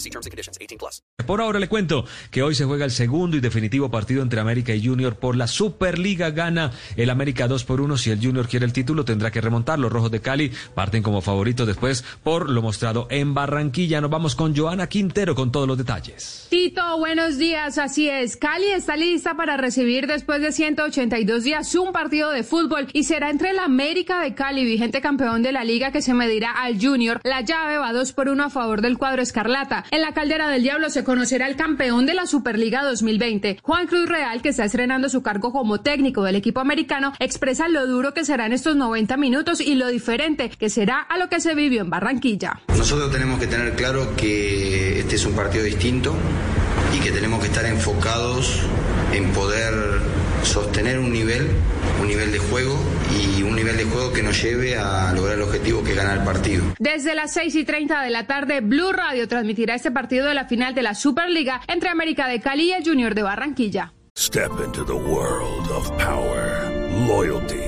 See terms and conditions. 18 plus. Por ahora le cuento que hoy se juega el segundo y definitivo partido entre América y Junior por la Superliga. Gana el América 2 por 1. Si el Junior quiere el título, tendrá que remontar. Los rojos de Cali parten como favoritos después por lo mostrado en Barranquilla. Nos vamos con Joana Quintero con todos los detalles. Tito, buenos días. Así es. Cali está lista para recibir después de 182 días un partido de fútbol y será entre el América de Cali, vigente campeón de la liga, que se medirá al Junior. La llave va 2 por 1 a favor del cuadro escarlata. En la caldera del Diablo se conocerá el campeón de la Superliga 2020. Juan Cruz Real, que está estrenando su cargo como técnico del equipo americano, expresa lo duro que serán estos 90 minutos y lo diferente que será a lo que se vivió en Barranquilla. Nosotros tenemos que tener claro que este es un partido distinto y que tenemos que estar enfocados en poder sostener un nivel, un nivel de juego y un nivel de juego que nos lleve a lograr el objetivo que gana el partido. Desde las 6 y 30 de la tarde, Blue Radio transmitirá este partido de la final de la Superliga entre América de Cali y el Junior de Barranquilla. Step into the world of power, loyalty,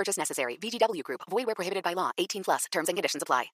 No purchase necessary. VGW Group. Void were prohibited by law. 18 plus. Terms and conditions apply.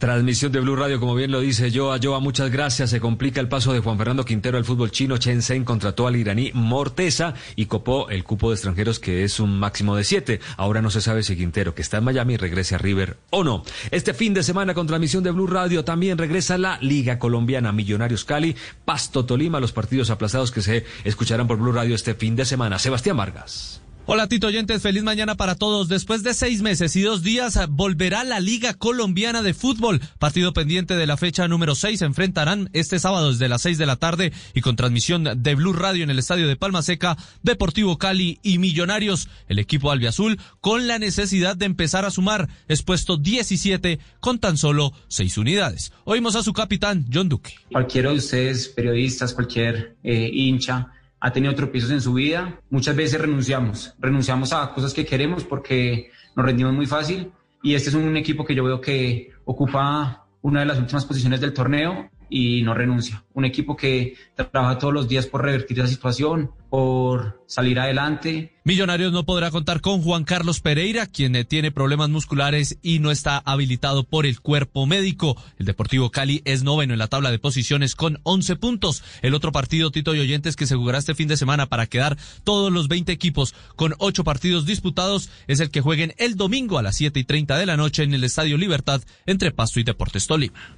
Transmisión de Blue Radio, como bien lo dice Joa. Joa, muchas gracias. Se complica el paso de Juan Fernando Quintero al fútbol chino. Shenzhen contrató al iraní Morteza y copó el cupo de extranjeros que es un máximo de siete. Ahora no se sabe si Quintero, que está en Miami, regrese a River o no. Este fin de semana con transmisión de Blue Radio también regresa la Liga Colombiana Millonarios Cali, Pasto Tolima, los partidos aplazados que se escucharán por Blue Radio este fin de semana. Sebastián Vargas. Hola Tito Oyentes, feliz mañana para todos. Después de seis meses y dos días volverá la Liga Colombiana de Fútbol. Partido pendiente de la fecha número seis. Se enfrentarán este sábado desde las seis de la tarde y con transmisión de Blue Radio en el estadio de Palma Seca, Deportivo Cali y Millonarios. El equipo albiazul con la necesidad de empezar a sumar, expuesto 17 con tan solo seis unidades. Oímos a su capitán, John Duque. Cualquiera de ustedes, periodistas, cualquier eh, hincha, ha tenido tropiezos en su vida. Muchas veces renunciamos, renunciamos a cosas que queremos porque nos rendimos muy fácil y este es un equipo que yo veo que ocupa una de las últimas posiciones del torneo y no renuncia. Un equipo que trabaja todos los días por revertir la situación, por salir adelante. Millonarios no podrá contar con Juan Carlos Pereira, quien eh, tiene problemas musculares y no está habilitado por el cuerpo médico. El Deportivo Cali es noveno en la tabla de posiciones con 11 puntos. El otro partido, Tito y Oyentes, que se jugará este fin de semana para quedar todos los 20 equipos con 8 partidos disputados, es el que jueguen el domingo a las 7 y 30 de la noche en el Estadio Libertad entre Pasto y Deportes Tolima.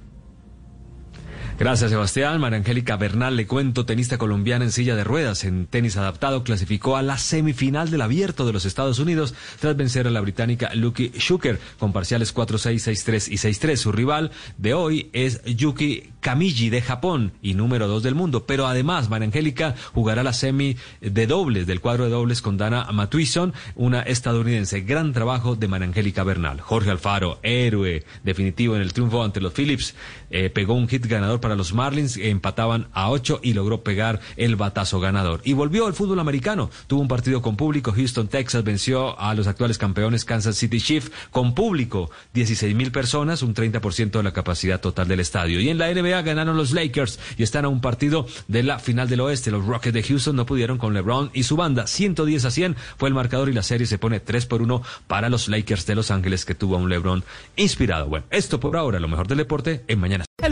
Gracias, Sebastián. María Angélica Bernal, le cuento, tenista colombiana en silla de ruedas, en tenis adaptado, clasificó a la semifinal del abierto de los Estados Unidos tras vencer a la británica Lucky Shuker con parciales 4-6, 6-3 y 6-3. Su rival de hoy es Yuki Kamiji de Japón y número 2 del mundo. Pero además, María Angélica jugará la semi de dobles del cuadro de dobles con Dana Matuison, una estadounidense. Gran trabajo de María Angélica Bernal. Jorge Alfaro, héroe definitivo en el triunfo ante los Phillips, eh, pegó un hit ganador para los Marlins, empataban a ocho y logró pegar el batazo ganador. Y volvió al fútbol americano, tuvo un partido con público, Houston, Texas venció a los actuales campeones Kansas City Chiefs con público, 16 mil personas, un 30% de la capacidad total del estadio. Y en la NBA ganaron los Lakers y están a un partido de la final del oeste. Los Rockets de Houston no pudieron con LeBron y su banda, 110 a 100 fue el marcador y la serie se pone 3 por 1 para los Lakers de Los Ángeles que tuvo un LeBron inspirado. Bueno, esto por ahora, lo mejor del deporte en mañana.